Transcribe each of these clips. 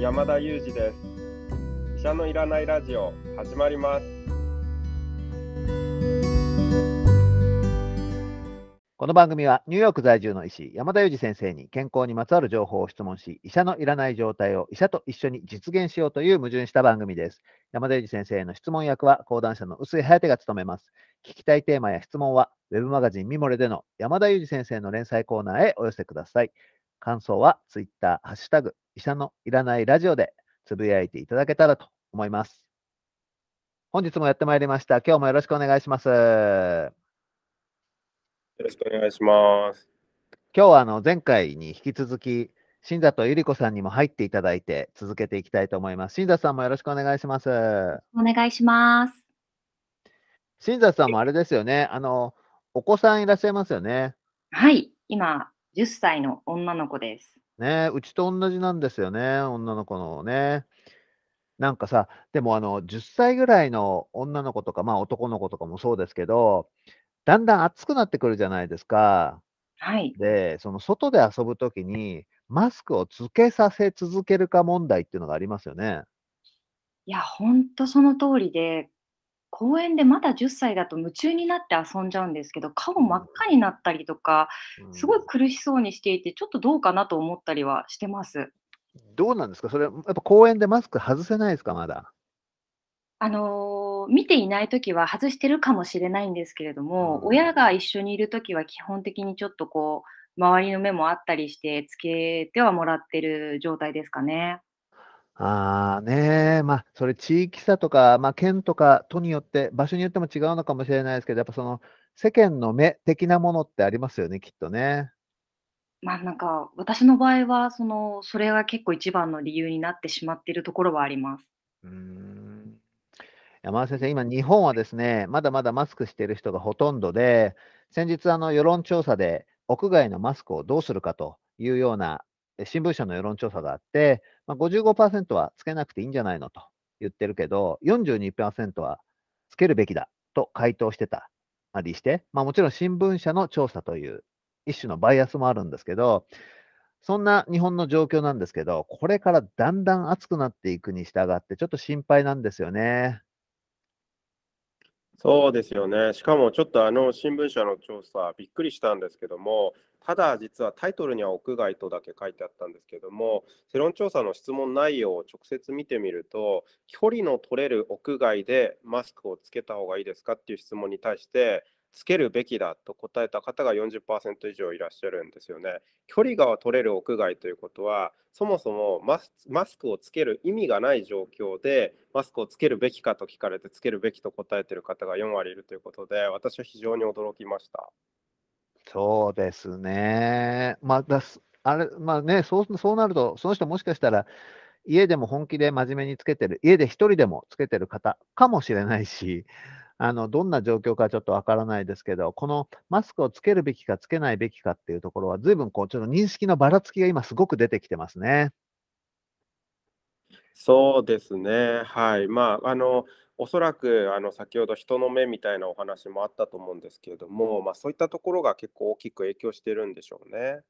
山田裕二です。医者のいらないラジオ始まります。この番組はニューヨーク在住の医師山田裕二先生に健康にまつわる情報を質問し医者のいらない状態を医者と一緒に実現しようという矛盾した番組です。山田裕二先生への質問役は講談社の臼井颯が務めます。聞きたいテーマや質問はウェブマガジンミモレでの山田裕二先生の連載コーナーへお寄せください。感想はツイッター、ハッシュタグ、医者のいらないラジオでつぶやいていただけたらと思います。本日もやってまいりました。今日もよろしくお願いします。よろしくお願いします今日はあの前回に引き続き、新里ゆり子さんにも入っていただいて続けていきたいと思います。新里さんもよろしくお願いします。お願いします。新里さんもあれですよね。あの、お子さんいらっしゃいますよね。はい、今、10歳の女の子です。ねうちと同じなんですよね。女の子のね。なんかさ、でもあの、10歳ぐらいの女の子とか、まあ男の子とかもそうですけど、だんだん暑くなってくるじゃないですか。はい。で、その外で遊ぶときに、マスクをつけさせ続けるか問題っていうのがありますよね。いや、ほんとその通りで、公園でまだ10歳だと夢中になって遊んじゃうんですけど、顔真っ赤になったりとか、すごい苦しそうにしていて、ちょっとどうかなと思ったりはしてます。どうなんですか？それ、やっぱ公園でマスク外せないですか？まだ。あの、見ていないときは外してるかもしれないんですけれども、うん親が一緒にいるときは基本的にちょっとこう、周りの目もあったりして、つけてはもらってる状態ですかね。ああ、ねえ、まあ、それ地域差とか、まあ、県とか都によって、場所によっても違うのかもしれないですけど、やっぱその世間の目的なものってありますよね、きっとね。まあ、なんか、私の場合は、その、それが結構一番の理由になってしまっているところはあります。うーん。山田先生、今、日本はですね、まだまだマスクしている人がほとんどで、先日、あの世論調査で、屋外のマスクをどうするかというようなえ新聞社の世論調査があって、まあ、55%はつけなくていいんじゃないのと言ってるけど、42%はつけるべきだと回答してたりして、まあ、もちろん新聞社の調査という一種のバイアスもあるんですけど、そんな日本の状況なんですけど、これからだんだん暑くなっていくに従って、ちょっと心配なんですよね。そうですよね。しかもちょっとあの新聞社の調査びっくりしたんですけどもただ実はタイトルには屋外とだけ書いてあったんですけども世論調査の質問内容を直接見てみると距離の取れる屋外でマスクをつけた方がいいですかっていう質問に対してつけるべきだと答えた方が40%以上いらっしゃるんですよね。距離が取れる屋外ということは、そもそもマスクをつける意味がない状況で、マスクをつけるべきかと聞かれて、つけるべきと答えている方が4割いるということで、私は非常に驚きました。そうですね。まあ、だすあれ、まあね、そうそうなると、その人もしかしたら、家でも本気で真面目につけてる、家で一人でもつけてる方かもしれないし、あの、どんな状況かちょっとわからないですけど、このマスクをつけるべきかつけないべきかっていうところは、随分こう、ちょっと認識のばらつきが今すごく出てきてますね。そうですね。はい。まあ、あの、おそらく、あの、先ほど人の目みたいなお話もあったと思うんですけれども、まあ、そういったところが結構大きく影響してるんでしょうね。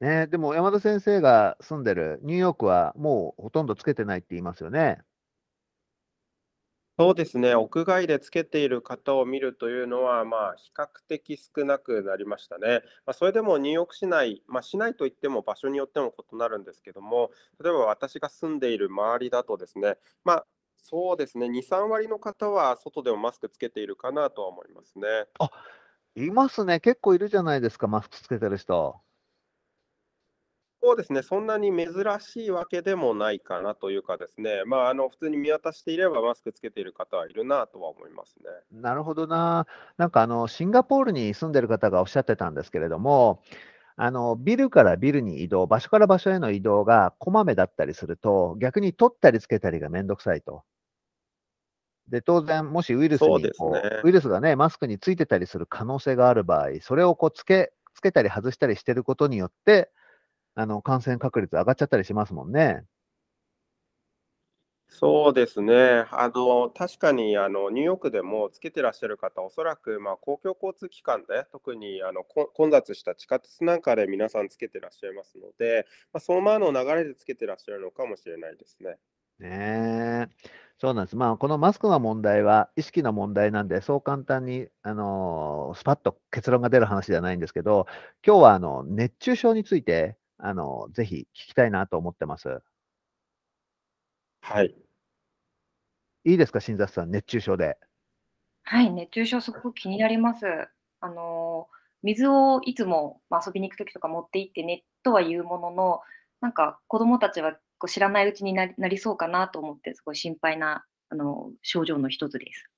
ね、でも山田先生が住んでるニューヨークはもうほとんどつけてないって言いますよね。そうですね。屋外でつけている方を見るというのは、まあ、比較的少なくなりましたね。まあ、それでもニューヨーク市内、まあ、市内といっても場所によっても異なるんですけども、例えば私が住んでいる周りだとですね、まあ、そうですね、2、3割の方は外でもマスクつけているかなとは思いますね。いますね。結構いるじゃないですか、マスクつけてる人。そうですね、そんなに珍しいわけでもないかなというかですね、まあ、あの普通に見渡していればマスクつけている方はいるなとは思いますね。なるほどな。なんかあの、シンガポールに住んでる方がおっしゃってたんですけれども、あの、ビルからビルに移動、場所から場所への移動がこまめだったりすると、逆に取ったりつけたりがめんどくさいと。で、当然、もしウイルスにこう、ねウイルスがね、マスクについてたりする可能性がある場合、それをこうつけ、つけたり外したりしてることによって、あの、感染確率上がっちゃったりしますもんね。そうですね。あの、確かに、あの、ニューヨークでもつけてらっしゃる方、おそらく、まあ、公共交通機関で、特に、あの、こ混雑した地下鉄なんかで皆さんつけてらっしゃいますので、まあ、そのままの流れでつけてらっしゃるのかもしれないですね。ねえ。そうなんです。まあ、このマスクの問題は意識の問題なんで、そう簡単に、あの、スパッと結論が出る話ではないんですけど、今日は、あの、熱中症について、あの、ぜひ聞きたいなと思ってます。はい。いいですか、新雑さん、熱中症で。はい、熱中症すごく気になります。あの、水をいつも、まあ、遊びに行く時とか持って行ってねとは言うものの、なんか子供たちはこう知らないうちになりなりそうかなと思って、すごい心配なあの症状の一つです。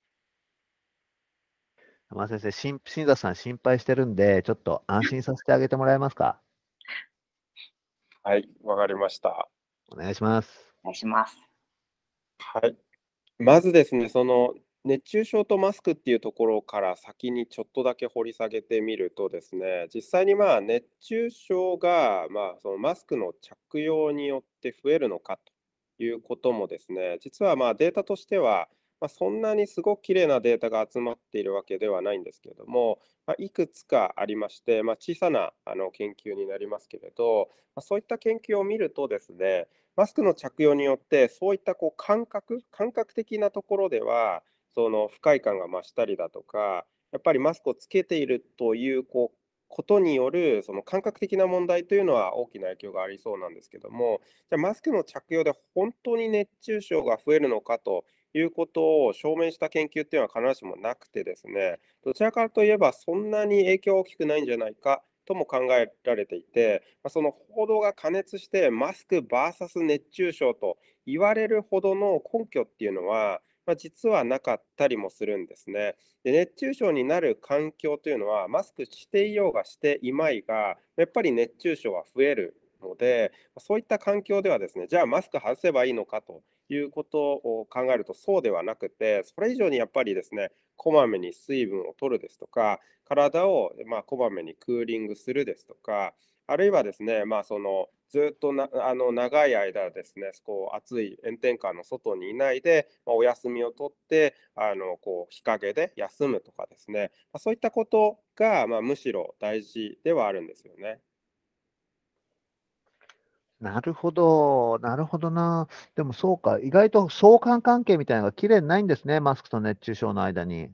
山田先生、新新雑さん心配してるんで、ちょっと安心させてあげてもらえますか？はい、わかりました。お願いします。お願いします。はい。まずですね、その熱中症とマスクっていうところから先にちょっとだけ掘り下げてみるとですね、実際にまあ熱中症がまあそのマスクの着用によって増えるのかということもですね、実はまあデータとしてはまあ、そんなにすごく綺麗なデータが集まっているわけではないんですけれども、まあ、いくつかありまして、まあ、小さなあの研究になりますけれど、ま、そういった研究を見るとですね、マスクの着用によってそういったこう感覚、感覚的なところではその不快感が増したりだとか、やっぱりマスクをつけているというこうことによるその感覚的な問題というのは大きな影響がありそうなんですけども、じゃあマスクの着用で本当に熱中症が増えるのかということを証明した研究っていうのは必ずしもなくてですね、どちらかといえばそんなに影響は大きくないんじゃないかとも考えられていて、その報道が過熱してマスク VS 熱中症と言われるほどの根拠っていうのは、まあ、実はなかったりもするんですね。で熱中症になる環境というのはマスクしていようがしていまいがやっぱり熱中症は増えるのでそういった環境ではですねじゃあマスク外せばいいのかということを考えるとそうではなくてそれ以上にやっぱりですねこまめに水分を取るですとか体をまこまめにクーリングするですとかあるいはですね、まあ、そのずっとなあの長い間ですね、こう暑い炎天下の外にいないで、まあ、お休みを取ってあのこう日陰で休むとかですね、まあ、そういったことが、ま、むしろ大事ではあるんですよね。なるほど、なるほどな。でもそうか、意外と相関関係みたいなのが綺麗にないんですね、マスクと熱中症の間に。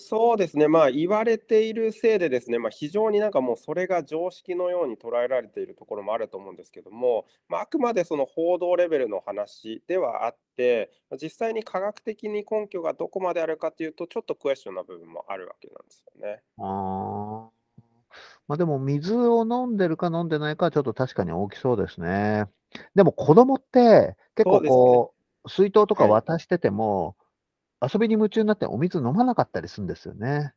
そうですね、まあ、言われているせいでですね、まあ、非常になんかもうそれが常識のように捉えられているところもあると思うんですけども、まあ、あくまでその報道レベルの話ではあって、実際に科学的に根拠がどこまであるかというと、ちょっとクエスチョンな部分もあるわけなんですよね。まあでも水を飲んでるか飲んでないかはちょっと確かに大きそうですね。でも子供って結構。こう、水筒とかはい。渡してても、遊びに夢中になってお水飲まなかったりするんですよね。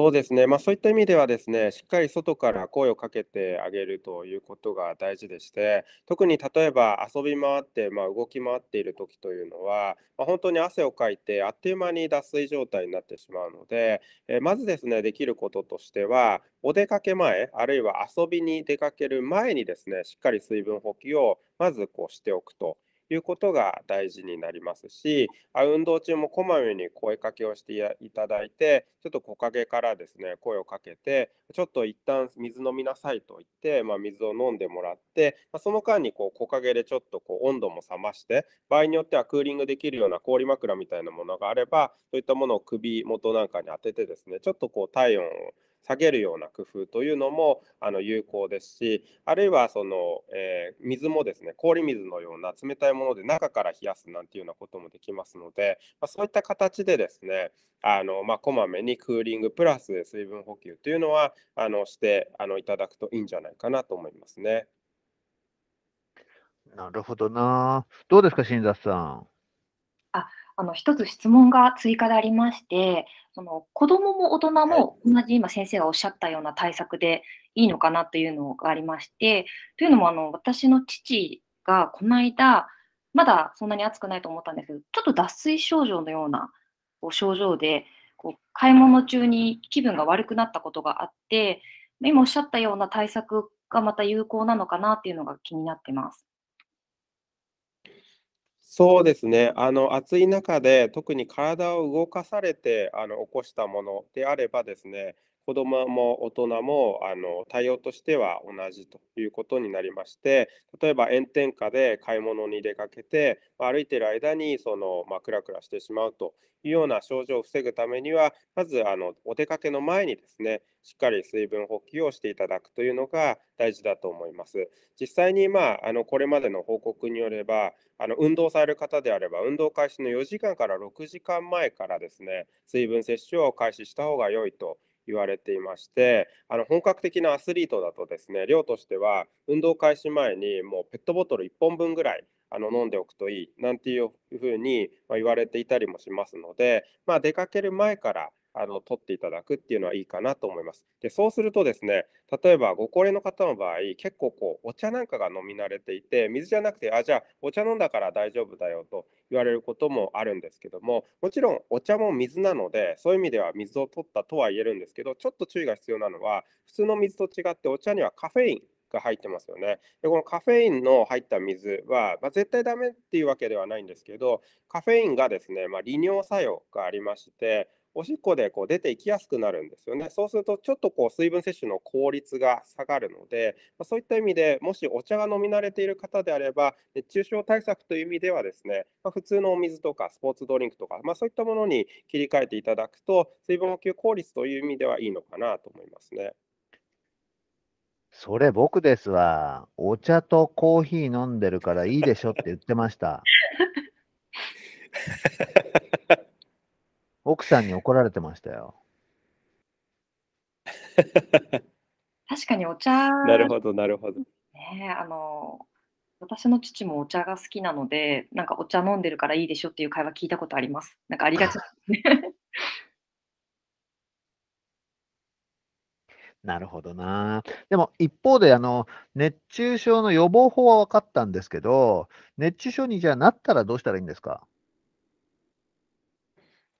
そうですね、まあ、そういった意味ではですね、しっかり外から声をかけてあげるということが大事でして、特に例えば遊び回って、まあ、動き回っている時というのは、まあ、本当に汗をかいて、あっという間に脱水状態になってしまうので、えーまずですね、できることとしては、お出かけ前、あるいは遊びに出かける前にですね、しっかり水分補給をまずこうしておくと。いうことが大事になりますし、あ運動中もこまめに声かけをしていただいて、ちょっと木陰からですね、声をかけて、ちょっと一旦水飲みなさいと言って、まあ、水を飲んでもらって、まあ、その間にこう木陰でちょっとこう温度も冷まして、場合によってはクーリングできるような氷枕みたいなものがあれば、そういったものを首元なんかに当ててですね、ちょっとこう体温を下げるような工夫というのもあの有効ですし、あるいはその、えー水もですね、氷水のような冷たいもので中から冷やすなんていうようなこともできますので、まあ、そういった形でですね、あのまあ、こまめにクーリングプラス水分補給というのはあのしてあのいただくといいんじゃないかなと思いますね。なるほどな。どうですか、新雑さん。あ、あの一つ質問が追加でありまして、その子供も大人はい。も同じ今先生がおっしゃったような対策でいいのかなというのがありまして、というのもあの私の父がこの間、まだそんなに暑くないと思ったんですけど、ちょっと脱水症状のようなこう症状で、こう買い物中に気分が悪くなったことがあって、今おっしゃったような対策がまた有効なのかなっていうのが気になってます。そうですね。あの、暑い中で、特に体を動かされて、あの、起こしたものであればですね、子供もも大人も、あの、対応としては同じということになりまして、例えば炎天下で買い物に出かけて、歩いてる間に、その、ま、クラクラしてしまうというような症状を防ぐためには、まず、あの、お出かけの前にですね、しっかり水分補給をしていただくというのが大事だと思います。実際に、まあ、あの、これまでの報告によれば、あの、運動される方であれば、運動開始の4時間から6時間前からですね、水分摂取を開始した方が良いと言われていまして、あの、本格的なアスリートだとですね、量としては、運動開始前にもうペットボトル1本分ぐらい、あの、飲んでおくといいなんていう風に、ま、言われていたりもしますので、ま、出かける前からあの、取っていただくっていうのはいいかなと思います。で、そうするとですね、例えばご高齢の方の場合、結構こう、お茶なんかが飲み慣れていて、水じゃなくて、あ、じゃあ、お茶飲んだから大丈夫だよと言われることもあるんですけども、もちろんお茶も水なので、そういう意味では水を取ったとは言えるんですけど、ちょっと注意が必要なのは、普通の水と違ってお茶にはカフェインが入ってますよね。で、このカフェインの入った水は、まあ、絶対ダメっていうわけではないんですけど、カフェインがですね、まあ、利尿作用がありましておしっこでこう出て行きやすくなるんですよね。そうするとちょっとこう水分摂取の効率が下がるので、ま、そういった意味で、もしお茶が飲み慣れている方であれば、熱中症対策という意味ではですね、ま、普通のお水とかスポーツドリンクとか、ま、そういったものに切り替えていただくと、水分補給効率という意味ではいいのかなと思いますね。それ僕ですわ。お茶とコーヒー飲んでるからいいでしょって言ってました。奥さんに怒られてましたよ。確かにお茶なるほどなるほど。ね、あの、私の父もお茶が好きなので、なんかお茶飲んでるからいいでしょっていう会話聞いたことあります。なんかありがちね。なるほどな。でも一方であの、熱中症の予防法は分かったんですけど、熱中症にじゃあなったらどうしたらいいんですか？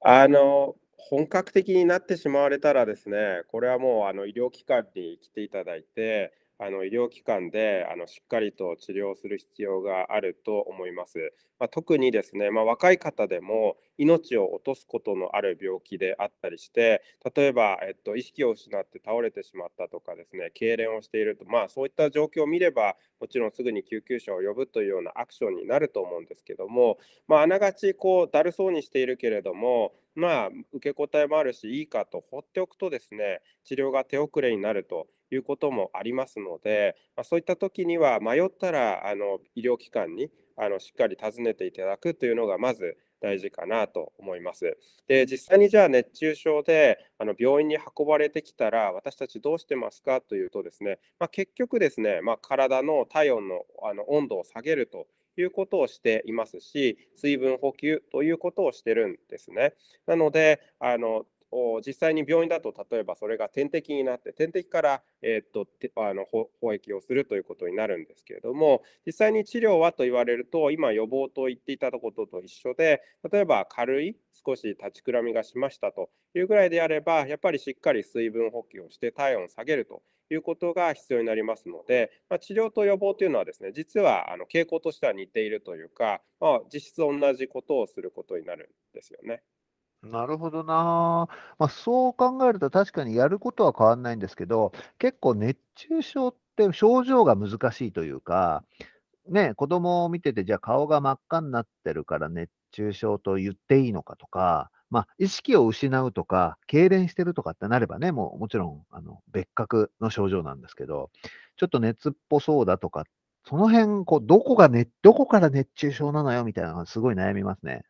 あの、本格的になってしまわれたらですね、これはもうあの医療機関に来ていただいて、あの医療機関であのしっかりと治療する必要があると思います。まあ、特にですね、まあ、若い方でも命を落とすことのある病気であったりして、例えば、えっと、意識を失って倒れてしまったとかですね、痙攣をしていると、まあ、そういった状況を見れば、もちろんすぐに救急車を呼ぶというようなアクションになると思うんですけども、まあ、あながちこうだるそうにしているけれども、まあ、受け答えもあるし、いいかと放っておくとですね、治療が手遅れになるということもありますので、まあ、そういった時には迷ったらあの医療機関にあのしっかり尋ねていただくというのがまず大事かなと思います。で、実際にじゃあ熱中症であの病院に運ばれてきたら、私たちどうしてますかというとですね、まあ、結局ですね、まあ、体の体温のあの温度を下げるということをしていますし、水分補給ということをしてるんですね。なので、あの実際に病院だと例えばそれが点滴になって点滴から、えー、っとあの補液をするということになるんですけれども実際に治療はと言われると今予防と言っていたことと一緒で例えば軽い少し立ちくらみがしましたというぐらいであればやっぱりしっかり水分補給をして体温を下げるということが必要になりますので、まあ、治療と予防というのはですね実はあの傾向としては似ているというか、まあ、実質同じことをすることになるんですよね。なるほどな。まあ、そう考えると確かにやることは変わんないんですけど、結構熱中症って症状が難しいというか、ね、子供を見てて、じゃあ顔が真っ赤になってるから熱中症と言っていいのかとか、まあ、意識を失うとか、痙攣してるとかってなればね、もうもちろん、あの、別格の症状なんですけど、ちょっと熱っぽそうだとか、その辺、こう、どこがねどこから熱中症なのよみたいなのがすごい悩みますね。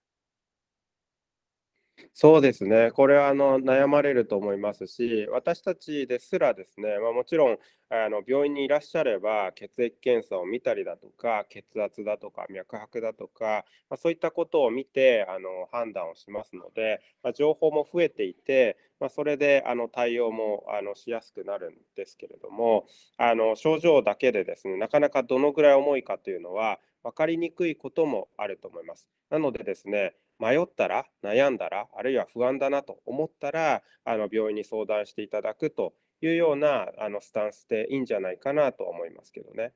そうですね。これはあの悩まれると思いますし、私たちですらですね、まあ、もちろんあの病院にいらっしゃれば血液検査を見たりだとか、血圧だとか脈拍だとか、まあ、そういったことを見てあの判断をしますので、まあ、情報も増えていて、まそれであの対応もあのしやすくなるんですけれども、あの症状だけでですね、なかなかどのぐらい重いかというのは分かりにくいこともあると思います。なのでですね、迷ったら、悩んだら、あるいは不安だなと思ったら、あの病院に相談していただくというようなあのスタンスでいいんじゃないかなと思いますけどね。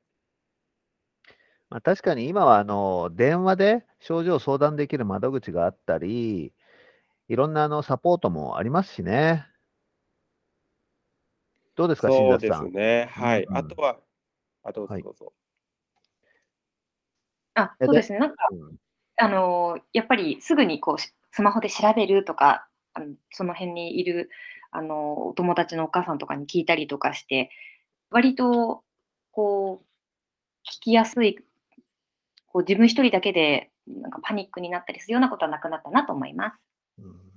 まあ、確かに今はあの電話で症状を相談できる窓口があったり、いろんなあのサポートもありますしね。どうですか、新そうで。すね。はい。うんあとは、あ、どうはいぞどうぞ。あ、えでそうですね。なんか、うんあのーやっぱりすぐにこうしスマホで調べるとか、あのその辺にいる、あのーお友達のお母さんとかに聞いたりとかして、割とこう聞きやすい、こう自分一人だけでなんかパニックになったりするようなことはなくなったなと思います。うん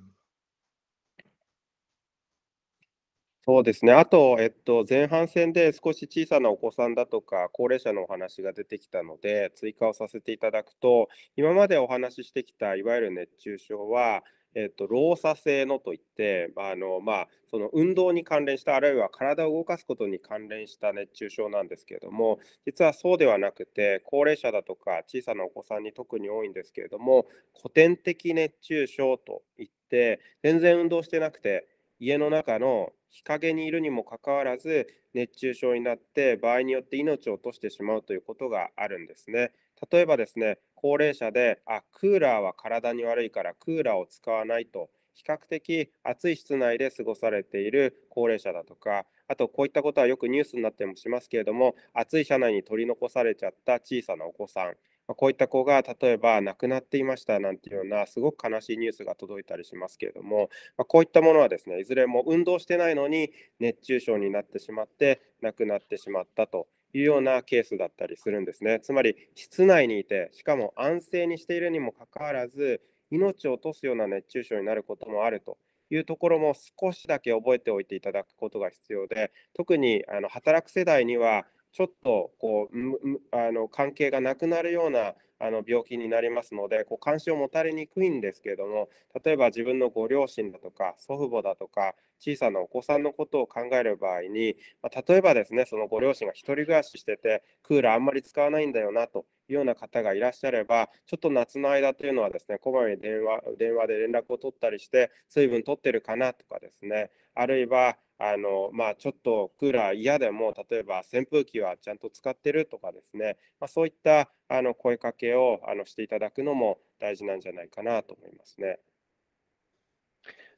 そうですね。あと、えっと、前半戦で少し小さなお子さんだとか、高齢者のお話が出てきたので、追加をさせていただくと、今までお話ししてきたいわゆる熱中症は、えっと、老作性のといって、あの、まあ、その運動に関連した、あるいは体を動かすことに関連した熱中症なんですけれども、実はそうではなくて、高齢者だとか小さなお子さんに特に多いんですけれども、古典的熱中症といって、全然運動してなくて、家の中の日陰にいるにもかかわらず熱中症になって場合によって命を落としてしまうということがあるんですね。例えばですね、高齢者で、あ、クーラーは体に悪いからクーラーを使わないと、比較的暑い室内で過ごされている高齢者だとか、あとこういったことはよくニュースになってもしますけれども、暑い車内に取り残されちゃった小さなお子さん、まこういった子が例えば亡くなっていましたなんていうようなすごく悲しいニュースが届いたりしますけれども、ま、こういったものはですねいずれも運動してないのに熱中症になってしまって亡くなってしまったというようなケースだったりするんですね。つまり室内にいてしかも安静にしているにもかかわらず命を落とすような熱中症になることもあるというところも少しだけ覚えておいていただくことが必要で特にあの働く世代にはちょっとこうあの関係がなくなるようなあの病気になりますのでこう関心を持たれにくいんですけれども例えば自分のご両親だとか祖父母だとか小さなお子さんのことを考える場合に、まあ、例えばですねそのご両親が一人暮らししててクーラーあんまり使わないんだよなというような方がいらっしゃればちょっと夏の間というのはですねこまめに電話電話で連絡を取ったりして水分取ってるかなとかですねあるいはあのまあ、ちょっとクーラー嫌でも例えば扇風機はちゃんと使ってるとかですね、まあ、そういったあの声かけをあのしていただくのも大事なんじゃないかなと思いますね。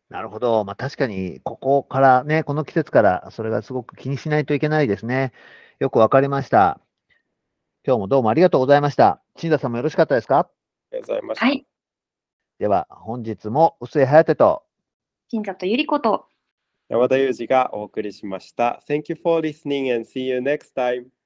なるほど。まあ、確かに、ここからね、この季節からそれがすごく気にしないといけないですね。よくわかりました。今日もどうもありがとうございました。新田さんもよろしかったですか？ありがとうございました。はい。では、本日も薄井颯と、新里ゆり子と山田裕二がお送りしました。Thank you for listening and see you next time.